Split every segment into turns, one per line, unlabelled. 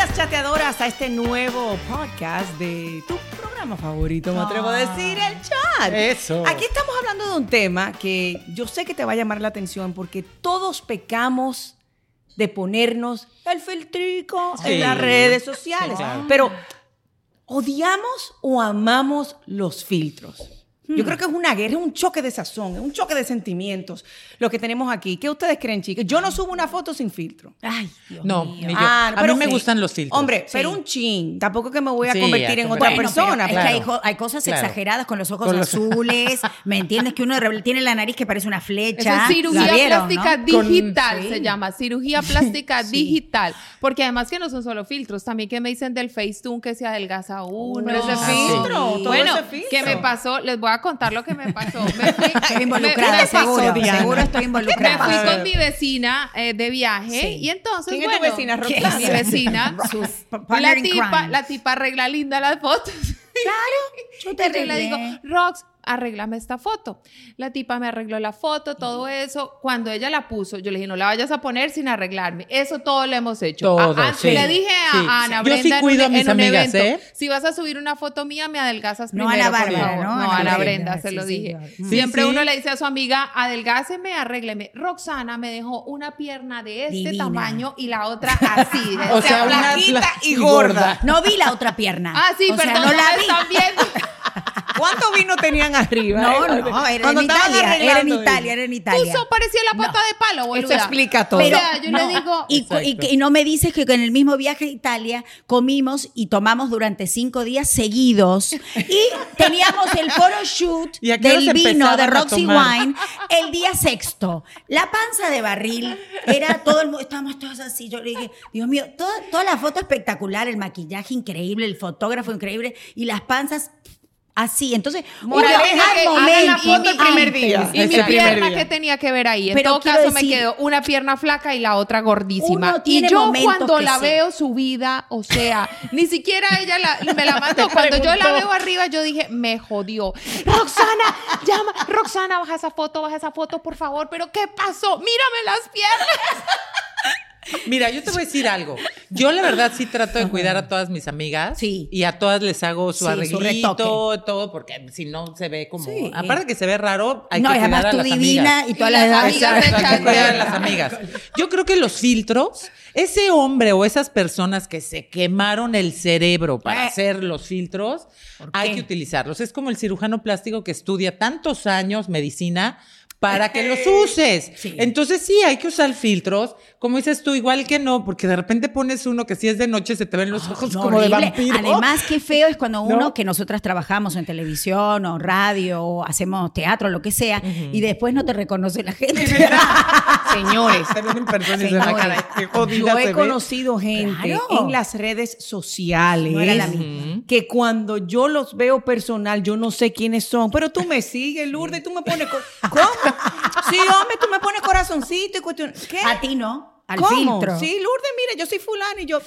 Bienvenidas chateadoras a este nuevo podcast de tu programa favorito, me atrevo a decir, el chat.
Eso.
Aquí estamos hablando de un tema que yo sé que te va a llamar la atención porque todos pecamos de ponernos el filtrico
Sí.
en las redes sociales.
Sí, claro.
Pero, ¿odiamos o amamos los filtros? Yo creo que es una guerra, es un choque de sazón, es un choque de sentimientos lo que tenemos aquí. ¿Qué ustedes creen, chicas? Yo no subo una foto sin filtro.
Ay, Dios
No,
mío.
ni yo.
Ah,
a
pero
mí me
sí.
gustan los filtros.
Hombre,
Sí.
pero un chin. Tampoco que me voy a
Sí,
convertir
a
en otra.
Bueno,
persona.
pero es que hay, cosas
Claro.
exageradas con los ojos
Con los-
azules, ¿me entiendes? Que uno tiene la nariz que parece una flecha.
es cirugía
¿La vieron,
plástica
no?
digital, se llama cirugía plástica digital. Porque además que no son solo filtros, también que me dicen del Facetune que se adelgaza uno.
Pero ese
Ah,
filtro,
sí.
todo
Bueno,
ese filtro.
¿qué me pasó? Les voy a contar lo que me pasó. Me fui,
Estoy
me-
involucrada,
me pasó,
seguro.
Diana?
Seguro estoy
Me
involucrada.
fui
A ver.
con mi vecina eh, de viaje
Sí.
y entonces,
¿Quién es
bueno,
tu vecina, Roxana?
Mi vecina,
Sus
la tipa, la tipa arregla linda las fotos.
Yo te
Entonces le digo. Rox, arréglame esta foto. La tipa me arregló la foto, todo eso. Cuando ella la puso, yo le dije, no la vayas a poner sin arreglarme. Eso todo lo hemos hecho.
Todo,
Ah, ah,
sí.
Le dije a,
Sí.
a Ana
Yo
Brenda
sí
en
cuido
un-
a mis
en un
amigas,
evento,
¿eh?
si vas a subir una foto mía, me adelgazas
No,
primero,
Ana
por
Bárbara,
favor.
¿no?
No,
Ana
Ana
Brenda,
Brenda, se
sí,
lo dije.
Sí,
Siempre
sí.
uno le dice a su amiga, adelgáceme, arrégleme. Roxana me dejó una pierna de este
Divina.
tamaño y la otra así.
O sea, una
flaquita
fla-
y gorda.
No vi la otra pierna.
Ah, sí,
O sea,
perdón,
no
no
la vi.
están viendo.
¿Cuánto vino tenían arriba?
No,
eh?
no, era en Italia, era en Italia, era en Italia.
Puso, parecía la pata de palo, boluda.
Eso explica todo.
o
Pero-
sea, yo
no,
le digo...
y, no me dices que en el mismo viaje a Italia comimos y tomamos durante cinco días seguidos y teníamos el photoshoot
¿Y a qué horas
del vino de Roxy? Wine el día sexto. La panza de barril era todo el mundo, estábamos todos así. Yo le dije, Dios mío, toda, toda la foto espectacular, el maquillaje increíble, el fotógrafo increíble y las panzas así. Entonces,
Moraleja, que hagan la foto el primer día.
Y mi pierna,
día.
¿qué tenía que ver ahí? En
Pero
todo
quiero
caso, me
decir-
quedó una pierna flaca y la otra gordísima.
Uno tiene
y yo
momentos
cuando
que
la
sí.
veo subida, o sea, ni siquiera ella la- me la mandó. Cuando yo la veo arriba, yo dije, me jodió. Roxana, llama. Roxana, baja esa foto, baja esa foto, por favor. ¿Pero qué pasó? Mírame las piernas.
Mira, yo te voy a decir algo. Yo la verdad sí trato de cuidar a todas mis amigas.
Sí.
Y a todas les hago su
Sí,
arreglito, todo, porque si no se ve como...
Sí.
Aparte que se ve raro, hay
no,
que cuidar a las
divina
amigas.
y todas las
las amigas
Exacto, hay que cuidar a las amigas. Yo creo que los filtros, ese hombre o esas personas que se quemaron el cerebro para
Eh.
hacer los filtros, hay que utilizarlos. Es como el cirujano plástico que estudia tantos años medicina para que los uses.
Sí.
Entonces sí, hay que usar filtros. Como dices tú, igual que no, porque de repente pones uno que si es de noche se te ven los ojos
No,
como de vampiro.
Además, qué feo es cuando uno,
¿No?
que nosotras trabajamos en televisión o radio o hacemos teatro, lo que sea, y después no te reconoce la gente.
Señores,
Señores,
"Caray, qué jodida
Yo he
ve".
conocido gente
Claro.
en las redes sociales
No era la misma.
que cuando yo los veo personal, yo no sé quiénes son, pero tú me sigues, Lourdes, tú me pones... ¿Cómo? Sí, hombre, tú me pones corazoncito y cuestión... ¿Qué?
A ti no, al
¿Cómo?
filtro.
Sí, Lourdes, mira, yo soy fulano y yo...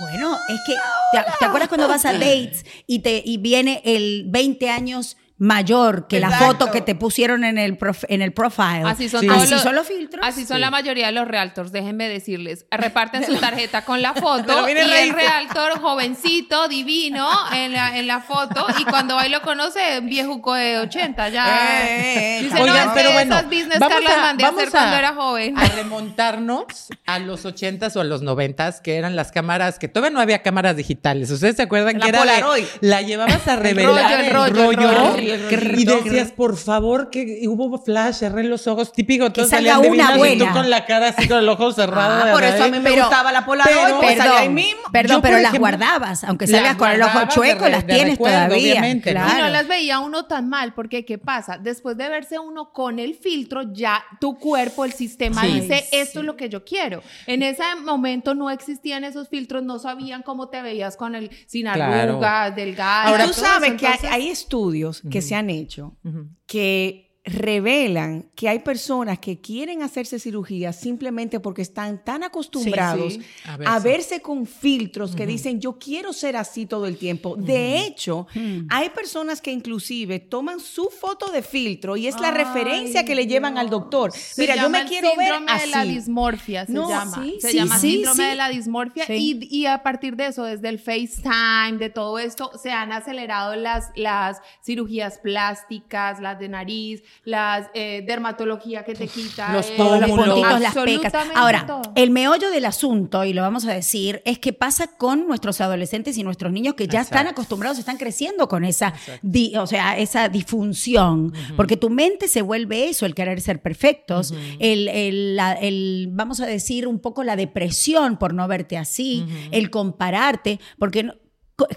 Bueno, es que, ¿te, te acuerdas cuando vas a dates y, te, y viene el 20 años mayor que la foto que te pusieron en el, prof- en el profile?
Así son
Sí.
todos
Así
los,
son los filtros.
Así son la mayoría de los realtors, déjenme decirles. Reparten su tarjeta con la foto y el realtor jovencito, divino, en la, en la foto. Y cuando va y lo conoce, viejuco de 80 ya.
Eh, eh,
Dice,
Oigan,
no, es
pero
que
bueno,
esas business
vamos
cards las
a-
mandé a hacer cuando
a-
era joven.
A remontarnos a los ochentas o a los noventas, que eran las cámaras, que todavía no había cámaras digitales. ¿Ustedes se acuerdan
La
que era
Polaroid.
la llevabas a revelar
rollo, el rollo, el
rollo,
el rollo.
Y decías, por favor, que hubo flash, cerré los ojos, típico, todos
salga
salían
una
divinas y tú
buena.
con la cara así con el ojo cerrado.
Ah, por eso a mí me
Pero-
gustaba la Polaroid,
pero-
ahí
Perdón,
mismo.
perdón
Yo,
pero las guardabas, aunque salgas con el ojo chueco,
de
las
de
tienes
recuerdo,
todavía.
obviamente.
Y
Claro.
no las veía uno tan mal, porque ¿qué pasa? Después de verse uno con el filtro, ya tu cuerpo, el sistema
Sí.
dice,
Ay,
esto es lo que yo quiero. En ese momento no existían esos filtros, no sabían cómo te veías con el sin
Claro.
arrugas, delgado.
Ahora, tú
eso.
sabes que hay estudios que se han hecho que revelan que hay personas que quieren hacerse cirugía simplemente porque están tan acostumbrados
sí.
a,
A
verse. con filtros que dicen yo quiero ser así todo el tiempo. De hecho,
Hmm.
hay personas que inclusive toman su foto de filtro y es la
Ay,
referencia que le llevan al doctor.
Se
Mira, yo me quiero ver
síndrome de la
así.
dismorfia, se
No,
llama.
sí,
se
sí,
llama
sí,
síndrome
sí.
de la dismorfia.
Sí.
Y, y a partir de eso, desde el FaceTime, de todo esto, se han acelerado las, las cirugías plásticas, las de nariz, las eh, dermatología que te quita.
Los
eh,
los puntitos, las pecas. Ahora,
todo.
el meollo del asunto, y lo vamos a decir, es que pasa con nuestros adolescentes y nuestros niños que ya están acostumbrados, están creciendo con esa, di- o sea, esa disfunción, porque tu mente se vuelve eso, el querer ser perfectos, el, el- la- el, vamos a decir, un poco la depresión por no verte así, el compararte, porque...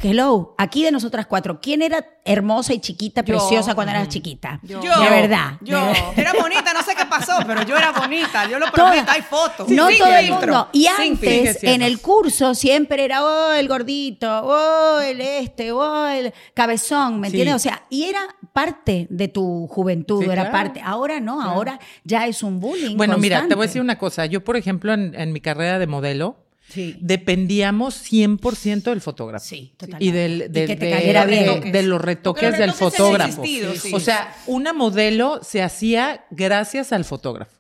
Hello, aquí de nosotras cuatro, ¿quién era hermosa y chiquita,
Yo.
preciosa cuando eras chiquita?
Yo.
De verdad.
Yo
de-
era bonita, no sé qué pasó, pero yo era bonita. Yo lo
Toda-
prometo, hay fotos.
no todo el mundo. Y antes, en el curso, siempre era, oh, el gordito, oh, el este, oh, el cabezón, ¿me
Sí.
entiendes? O sea, y era parte de tu juventud,
Sí,
era
claro.
parte. Ahora no, ahora ya es un bullying.
Bueno, mira, te voy a decir una cosa. Yo, por ejemplo, en, en mi carrera de modelo,
Sí.
dependíamos 100% del fotógrafo.
Sí, totalmente.
Y del, de,
que te
de-
cayera
de-
bien.
de los retoques
los
del
retoques han
fotógrafo.
existido, sí.
O sea, una modelo se hacía gracias al fotógrafo.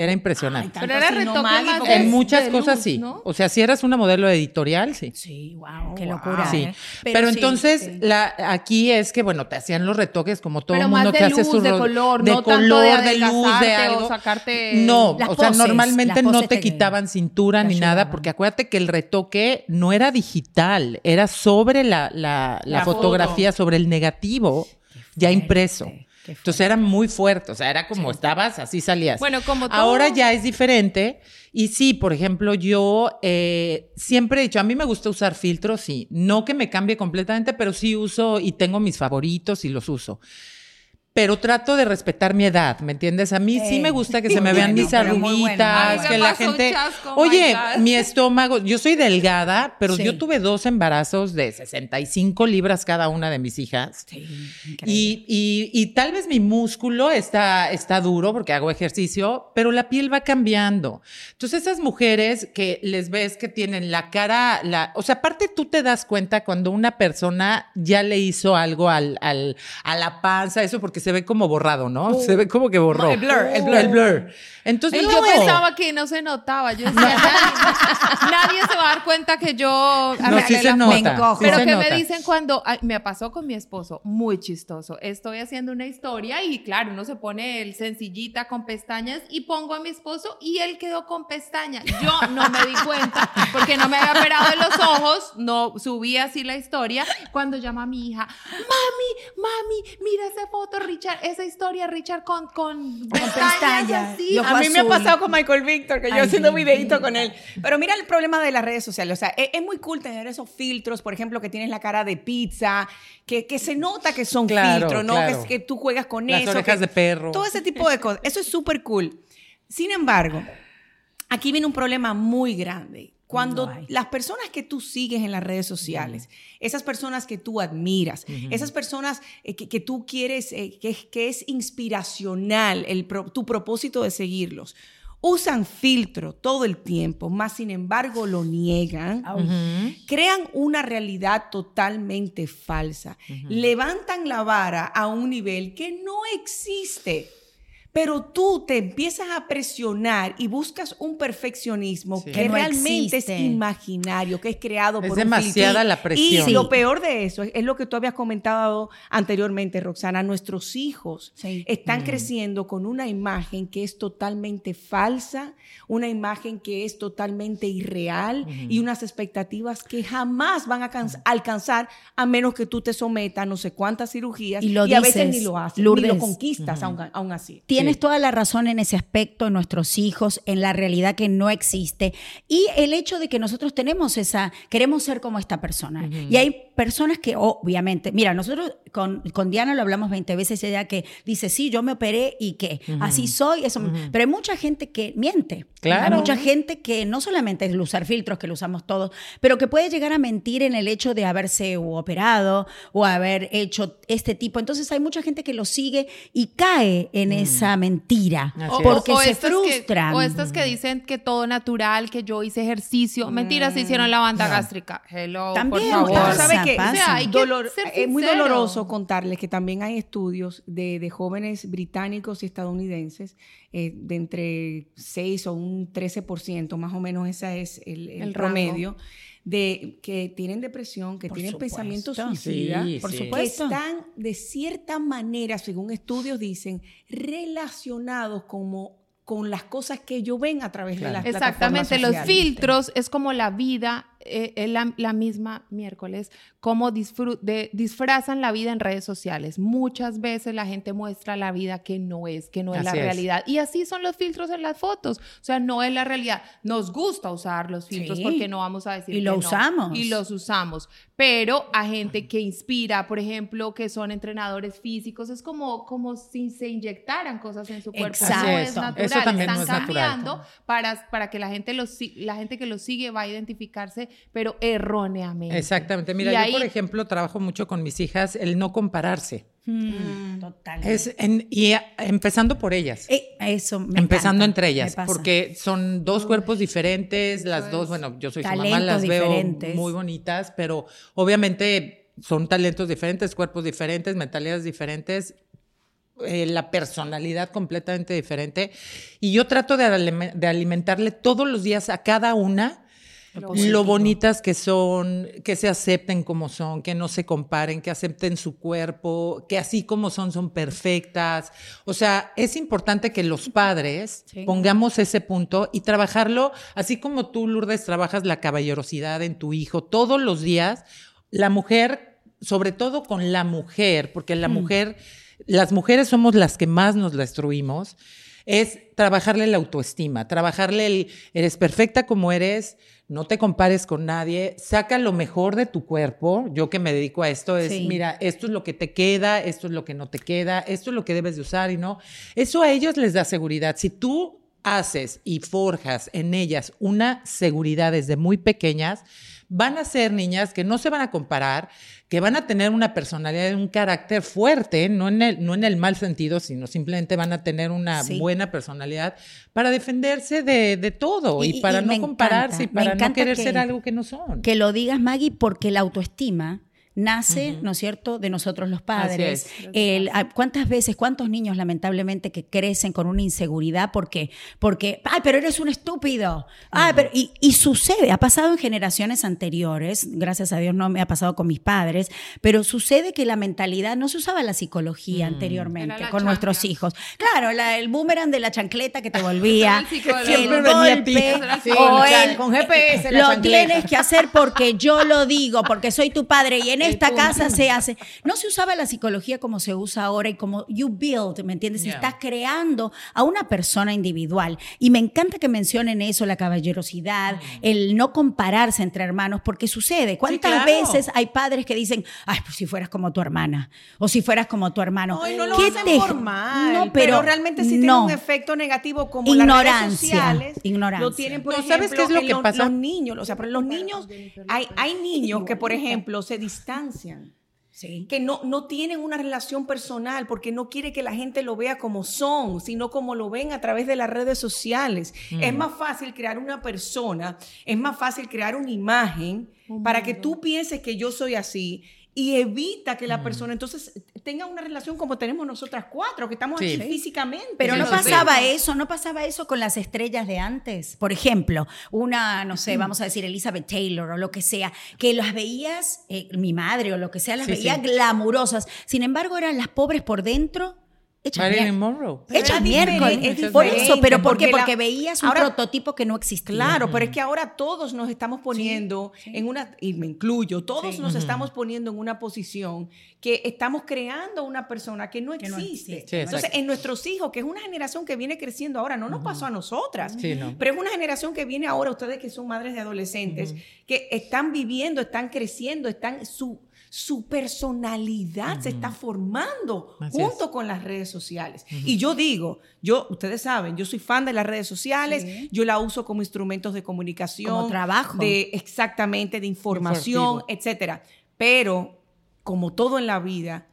Era impresionante.
Ay,
Pero era
no,
retoque más de-
en muchas
de
cosas
luz,
sí.
¿no?
O sea, si eras una modelo editorial, sí.
Sí, wow, qué
Wow.
locura.
Sí.
¿eh?
Pero,
sí,
entonces,
sí.
la, aquí es que, bueno, te hacían los retoques como todo
Pero
el
más
mundo
de
que hace su
de color,
de
no tanto de
color, de luz, de
adelgazarte o
algo.
sacarte-
No,
Las
o sea,
poses,
normalmente no te
te-
quitaban cintura ni nada, porque acuérdate que el retoque no era digital, era sobre la, la- la
La
fotografía, sobre el negativo ya impreso. Entonces era muy fuerte, o sea, era como estabas, así salías.
Bueno, como todo-
Ahora ya es diferente. Y sí, por ejemplo, yo eh, siempre he dicho, a mí me gusta usar filtros, sí. No que me cambie completamente, pero sí uso y tengo mis favoritos y los uso. Pero trato de respetar mi edad, ¿me entiendes? A mí sí
Eh,
me gusta que se me vean
bueno,
mis
bueno.
arruguitas, que la gente...
chasco,
Oye, mi estómago, yo soy delgada, pero
Sí.
yo tuve dos embarazos de 65 libras cada una de mis hijas.
Sí.
Y, y- y tal vez mi músculo está, está duro porque hago ejercicio, pero la piel va cambiando. Entonces esas mujeres que les ves que tienen la cara, la, o sea, aparte tú te das cuenta cuando una persona ya le hizo algo al, al- a la panza, eso porque se ve como borrado, ¿no? Se ve como que borró.
El blur, el blur.
El blur. Entonces,
Y
no.
yo pensaba que no se notaba. Yo decía, nadie, nadie se va a dar cuenta que yo
No,
arreglé
sí se
la
nota.
Me encojo.
sí
Pero
se
que me dicen cuando ay, me pasó con mi esposo, muy chistoso. Estoy haciendo una historia y claro, uno se pone el sencillita con pestañas y pongo a mi esposo y él quedó con pestañas. Yo no me di cuenta porque no me había operado de los ojos, no subí así la historia. Cuando llama a mi hija, mami, mami, mira esa foto, Richard, esa historia, Richard con, con pestañas
pestañas.
así.
A mí me ha
azul.
pasado con Michael Victor, que yo
Ay,
haciendo videito con él. Pero mira el problema de las redes sociales. O sea, es, es muy cool tener esos filtros, por ejemplo, que tienes la cara de pizza, que, que se nota que son
Claro,
filtros, ¿no?
claro.
Que, que tú juegas con
Las
eso.
orejas
que-
de perro.
Todo ese tipo de cosas. Eso es súper cool. Sin embargo, aquí viene un problema muy grande. Cuando
No
las personas que tú sigues en las redes sociales, esas personas que tú admiras, esas personas eh, que, que tú quieres, eh, que, que es inspiracional el pro- tu propósito de seguirlos, usan filtro todo el tiempo, más sin embargo lo niegan, crean una realidad totalmente falsa, levantan la vara a un nivel que no existe. Pero tú te empiezas a presionar y buscas un perfeccionismo
Sí.
que,
Que no
realmente
existe.
es imaginario, que es creado
Es
por un
demasiada la presión.
Y lo peor de eso es, es lo que tú habías comentado anteriormente, Roxana. Nuestros hijos
Sí.
están creciendo con una imagen que es totalmente falsa, una imagen que es totalmente irreal y unas expectativas que jamás van a alcanz- alcanzar a menos que tú te sometas a no sé cuántas cirugías
Y lo
a veces ni lo haces, ni lo conquistas aún, aún así.
Tienes tienes toda la razón en ese aspecto, en nuestros hijos, en la realidad que no existe y el hecho de que nosotros tenemos esa, queremos ser como esta persona. Y hay personas que, obviamente, mira, nosotros con, con Diana lo hablamos 20 veces, ella que dice, sí, yo me operé y que así soy, eso, pero hay mucha gente que miente.
Claro.
Hay mucha gente que no solamente es usar filtros, que lo usamos todos, pero que puede llegar a mentir en el hecho de haberse operado o haber hecho este tipo. Entonces hay mucha gente que lo sigue y cae en esa mentira
Así
O-
es.
porque
o
se
estas que-
frustran.
o estas que dicen que todo natural, que yo hice ejercicio. Mentira, se hicieron la banda gástrica. Hello,
También,
por favor.
pasa,
¿Sabe qué?
pasa.
O sea, hay que
Dolor-
ser
es muy doloroso contarles que también hay estudios de, de jóvenes británicos y estadounidenses eh, de entre 6 o un 13%, más o menos ese es el, el
El rango.
De que tienen depresión, que
Por
tienen
supuesto.
pensamientos
Sí,
suicidas,
por
que
supuesto.
están de cierta manera, según estudios dicen, relacionados como con las cosas que ellos ven a través de las
Exactamente,
plataformas
los
sociales.
filtros es como la vida, eh, eh, la, la misma miércoles, cómo de- disfrazan la vida en redes sociales. Muchas veces la gente muestra la vida que no es, que no es la
Así es.
realidad. Y así son los filtros en las fotos. O sea, no es la realidad. Nos gusta usar los filtros
Sí.
porque no vamos a decir
Y
que
lo
no.
usamos.
Y los usamos. Pero a gente que inspira, por ejemplo, que son entrenadores físicos, es como, como si se inyectaran cosas en su cuerpo.
Exacto.
No es
Eso
natural.
también
Están
no es natural.
cambiando para, para que la gente, los, la gente que los sigue va a identificarse, pero erróneamente.
Exactamente. Mira,
Y
yo,
ahí-
por ejemplo, trabajo mucho con mis hijas el no compararse.
Mm, Total.
Es en- y a- empezando por ellas.
Eh, eso me
empezando
encanta,
entre ellas, porque son dos cuerpos diferentes, las dos,
es.
bueno, yo soy su mamá,
Talentos
las veo
diferentes.
muy bonitas, pero obviamente son talentos diferentes, cuerpos diferentes, mentalidades diferentes, eh, la personalidad completamente diferente. Y yo trato de, alime- de alimentarle todos los días a cada una
Lo
bonitas que son, que se acepten como son, que no se comparen, que acepten su cuerpo, que así como son, son perfectas. O sea, es importante que los padres
Sí.
pongamos ese punto y trabajarlo, así como tú, Lourdes, trabajas la caballerosidad en tu hijo todos los días. La mujer, sobre todo con la mujer, porque la mujer, las mujeres somos las que más nos destruimos es trabajarle la autoestima, trabajarle el, eres perfecta como eres, no te compares con nadie, saca lo mejor de tu cuerpo. Yo que me dedico a esto es,
Sí.
mira, esto es lo que te queda, esto es lo que no te queda, esto es lo que debes de usar y no. Eso a ellos les da seguridad. Si tú haces y forjas en ellas una seguridad desde muy pequeñas, van a ser niñas que no se van a comparar, que van a tener una personalidad un carácter fuerte, no en el, no en el mal sentido, sino simplemente van a tener una
Sí.
buena personalidad para defenderse de, de todo y,
Y-
para
y
no compararse
encanta,
y para no querer
que-
ser algo que no son.
Que lo digas, Maggie, porque la autoestima nace, ¿no es cierto?, de nosotros los padres.
es.
El- a- ¿Cuántas veces, cuántos niños lamentablemente que crecen con una inseguridad porque, porque ay, pero eres un estúpido. Ay, pero, y, y sucede, ha pasado en generaciones anteriores, gracias a Dios no me ha pasado con mis padres, pero sucede que la mentalidad, no se usaba la psicología anteriormente
Era la
con nuestros
chancla.
hijos. Claro, la- el boomerang de la chancleta que te volvía,
el psicólogo.
que el
Siempre venía a ti.
golpe,
Sí,
o
con
el-
con GPS, la
lo
chancleta.
tienes que hacer porque yo lo digo, porque soy tu padre y en esta casa se hace. No se usaba la psicología como se usa ahora y como you build, ¿me entiendes?
Yeah.
estás creando a una persona individual. Y me encanta que mencionen eso, la caballerosidad, el no compararse entre hermanos, porque sucede. ¿Cuántas
claro.
veces hay padres que dicen, ay, pues si fueras como tu hermana o si fueras como tu hermano?
Ay, no lo
¿Qué
hacen
te-
por mal,
No,
pero,
pero,
realmente sí tiene un efecto negativo como las redes
Ignorancia,
sociales
ignorancia.
lo tienen, por
No,
ejemplo,
¿sabes qué es lo que
lo-
pasa?
los niños, o sea, pero los niños, hay, hay niños que, por ejemplo, se distancian.
Sí.
que no, no tienen una relación personal porque no quiere que la gente lo vea como son, sino como lo ven a través de las redes sociales. Es más fácil crear una persona, es más fácil crear una imagen para que tú pienses que yo soy así y evita que la persona entonces tenga una relación como tenemos nosotras cuatro, que estamos
Sí.
aquí físicamente.
Pero no pasaba
sí.
eso, no pasaba eso con las estrellas de antes. Por ejemplo, una, no sé, vamos a decir Elizabeth Taylor o lo que sea, que las veías, eh, mi madre o lo que sea, las
Sí,
veía
sí.
glamurosas. Sin embargo, eran las pobres por dentro. Hecha
Marilyn
mier-
Monroe.
Hecha miércoles. Por eso, pero ¿por qué?
porque la-
Porque veías un
ahora-
prototipo que no existía.
Claro, pero es que ahora todos nos estamos poniendo en una, y me incluyo, todos nos estamos poniendo en una posición que estamos creando una persona que no
Que no
existe.
Sí,
Entonces, en nuestros hijos, que es una generación que viene creciendo ahora, no nos pasó a nosotras,
Sí, no.
pero es una generación que viene ahora, ustedes que son madres de adolescentes, que están viviendo, están creciendo, están su su personalidad se está formando
Así
junto con las redes sociales. Y yo digo, yo, ustedes saben, yo soy fan de las redes sociales,
Sí.
yo la uso como instrumentos de comunicación.
Como trabajo.
De, exactamente, de información, etcétera. Pero, como todo en la vida,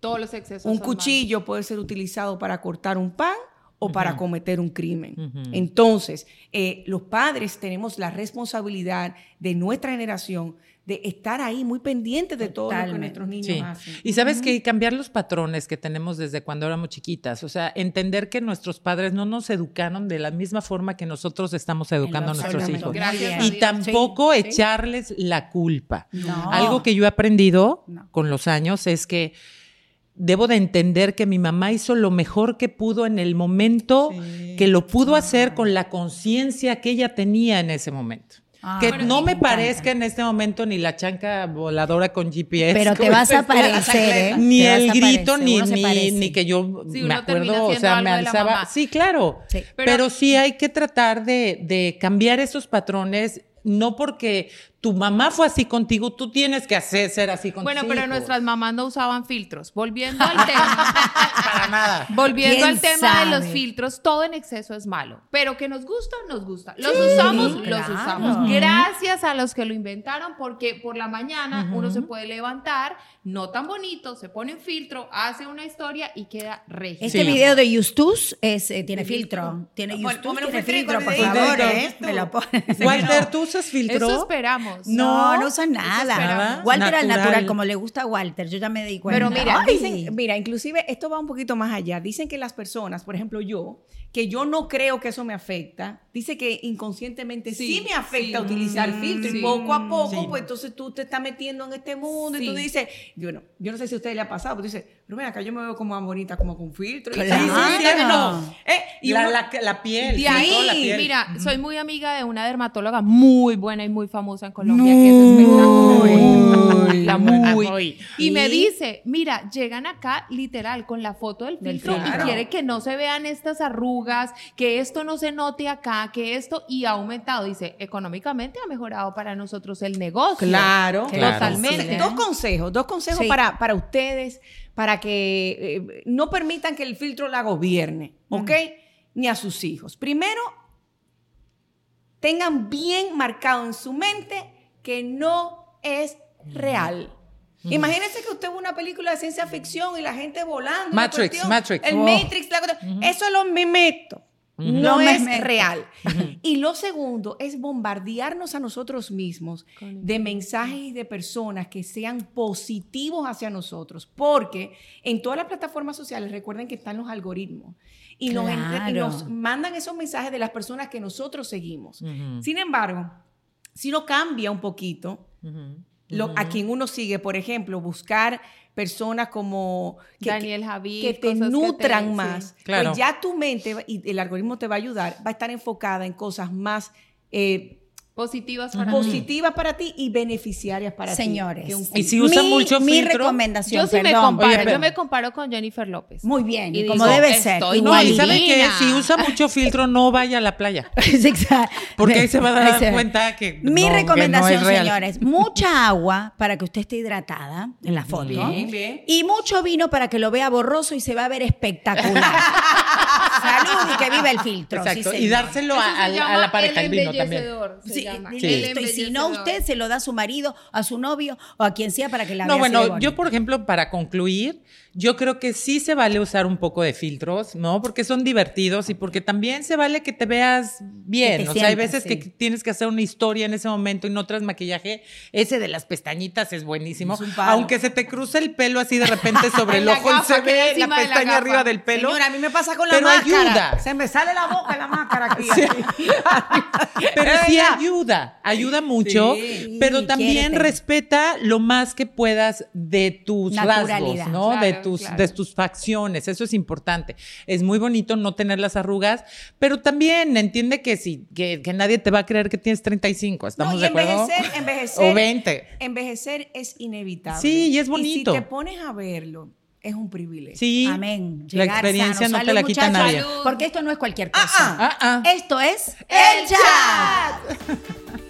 Todos los excesos.
un cuchillo puede ser utilizado para cortar un pan o para cometer un crimen. Entonces, eh, los padres tenemos la responsabilidad de nuestra generación de estar ahí muy pendientes de todo lo que nuestros niños
Sí.
hacen.
Y sabes que cambiar los patrones que tenemos desde cuando éramos chiquitas, o sea, entender que nuestros padres no nos educaron de la misma forma que nosotros estamos educando a nuestros hijos.
Gracias
Y tampoco
Sí, sí.
echarles la culpa.
No.
Algo que yo he aprendido
No.
con los años es que debo de entender que mi mamá hizo lo mejor que pudo en el momento, que lo pudo hacer con la conciencia que ella tenía en ese momento.
Ah,
que
bueno,
no
me encanta.
parezca en este momento ni la chanca voladora con GPS.
Pero te vas a parecer, ¿eh?
Ni
Te
el grito, ni, ni, ni que yo
Sí,
me acuerdo, o sea, me alzaba. Sí, claro.
Sí.
Pero,
Pero-
sí hay que tratar de, de cambiar esos patrones, no porque tu mamá fue así contigo, tú tienes que hacer ser así contigo.
Bueno, pero nuestras mamás no usaban filtros. Volviendo al tema.
Para nada.
Volviendo
¿Quién
al tema de los filtros, todo en exceso es malo. Pero que nos gusta, nos gusta. Los usamos, los usamos. Gracias a los que lo inventaron, porque por la mañana uno se puede levantar, no tan bonito, se pone un filtro, hace una historia y queda regio.
Este
Sí.
video de Justus es, eh, tiene
¿De
filtro.
filtro?
Tiene
Bueno,
Justus,
pónmelo
tiene filtro, por favor,
¿qué
¿eh?
es
Me lo pones.
Walter, ¿tú usas filtro?
Eso esperamos.
No, no usa nada. Walter al
Natural.
natural, como le gusta a Walter, yo ya me di cuenta.
Pero mira,
Ay.
dicen, mira, inclusive esto va un poquito más allá. Dicen que las personas, por ejemplo yo, que yo no creo que eso me afecta, dice que inconscientemente sí,
Sí,
me afecta
sí.
utilizar
Mm,
filtro
sí.
y poco a poco,
Sí.
pues entonces tú te estás metiendo en este mundo y tú dices, bueno, yo no sé si a usted le ha pasado, pero tú dices, pero ven acá, yo me veo como más bonita, como con filtro. Y-
Claro.
sí, sí, sí,
Claro.
no. Eh, y
la,
uno-
la, la piel.
De
sí,
ahí,
toda la piel.
mira, soy muy amiga de una dermatóloga muy buena y muy famosa en Colombia, que es espectacular. La muy.
Muy.
Y me dice, mira, llegan acá literal con la foto del filtro y quiere que no se vean estas arrugas, que esto no se note acá, que esto, y ha aumentado. Dice, económicamente ha mejorado para nosotros el negocio.
Claro,
Claro.
Totalmente.
Dos consejos, dos consejos
Sí.
para, para ustedes, para que eh, no permitan que el filtro la gobierne, ¿ok? Ni a sus hijos. Primero, tengan bien marcado en su mente que no es real. Imagínense que usted ve una película de ciencia ficción y la gente volando. la
Matrix,
cuestión,
Matrix.
El
Oh.
Matrix, la cuestión. Eso es lo memeto. No es real. Y lo segundo es bombardearnos a nosotros mismos de mensajes y de personas que sean positivos hacia nosotros. Porque en todas las plataformas sociales, recuerden que están los algoritmos. Y nos, entre- y
Claro.
nos mandan esos mensajes de las personas que nosotros seguimos. Sin embargo, si uno cambia un poquito. Lo- a quien uno sigue, por ejemplo, buscar personas como que,
Daniel Javid,
que te
que
nutran
sí.
más,
Claro.
pues ya tu mente va- y el algoritmo te va a ayudar, va a estar enfocada en cosas más eh,
Positivas para mí.
positivas para ti y beneficiarias para
Señores.
ti. que un
Y si usa
mi,
mucho
mi
filtro,
recomendación,
Yo sí me comparo,
Oye,
yo me comparo con Jennifer López.
Muy bien,
Y
como
digo,
debe ser.
No, y
igualita.
¿sabe qué?
Divina.
Si usa mucho filtro, no vaya a la playa. Porque ahí se va a dar cuenta que
Mi
no, que
recomendación,
no es real.
señores, mucha agua para que usted esté hidratada en la foto.
Bien, bien.
Y mucho vino para que lo vea borroso y se va a ver espectacular. Salud y que viva el filtro. sí,
Exacto. y
señor.
dárselo a, la pareja
el
vino también.
se
Sí,
llama.
y
Sí.
El
listo. Y si no, usted se lo da a su marido, a su novio o a quien sea para que la
No,
vea de
bueno, yo por ejemplo, para concluir, yo creo que sí se vale usar un poco de filtros, ¿no? Porque son divertidos y porque también se vale que te veas bien.
Te
o sea, hay veces
sí.
que tienes que hacer una historia en ese momento y no traes maquillaje. Ese de las pestañitas es buenísimo.
Es.
Aunque se te cruce el pelo así de repente sobre el ojo y se ve la pestaña arriba del pelo.
Señora, a mí me pasa con la
Pero
máscara.
ayuda.
Se me sale la boca la máscara aquí.
Pero
Es
sí ayuda, ayuda mucho,
Sí.
pero
Sí,
también
quiérete.
respeta lo más que puedas de tus rasgos. ¿no?
Claro.
De tus,
claro.
de tus facciones, eso es importante. Es muy bonito no tener las arrugas, pero también entiende que, si, que, que nadie te va a creer que tienes 35, ¿estamos
No, y
de acuerdo?
envejecer, envejecer.
O 20.
Envejecer es inevitable.
Sí, y es bonito.
si te pones a verlo, es un privilegio.
Sí,
Amén.
la
Llegar
experiencia
sano.
no te
Salud,
la quita nadie.
Porque esto no es cualquier cosa.
Ah, ah.
Esto es El Chat.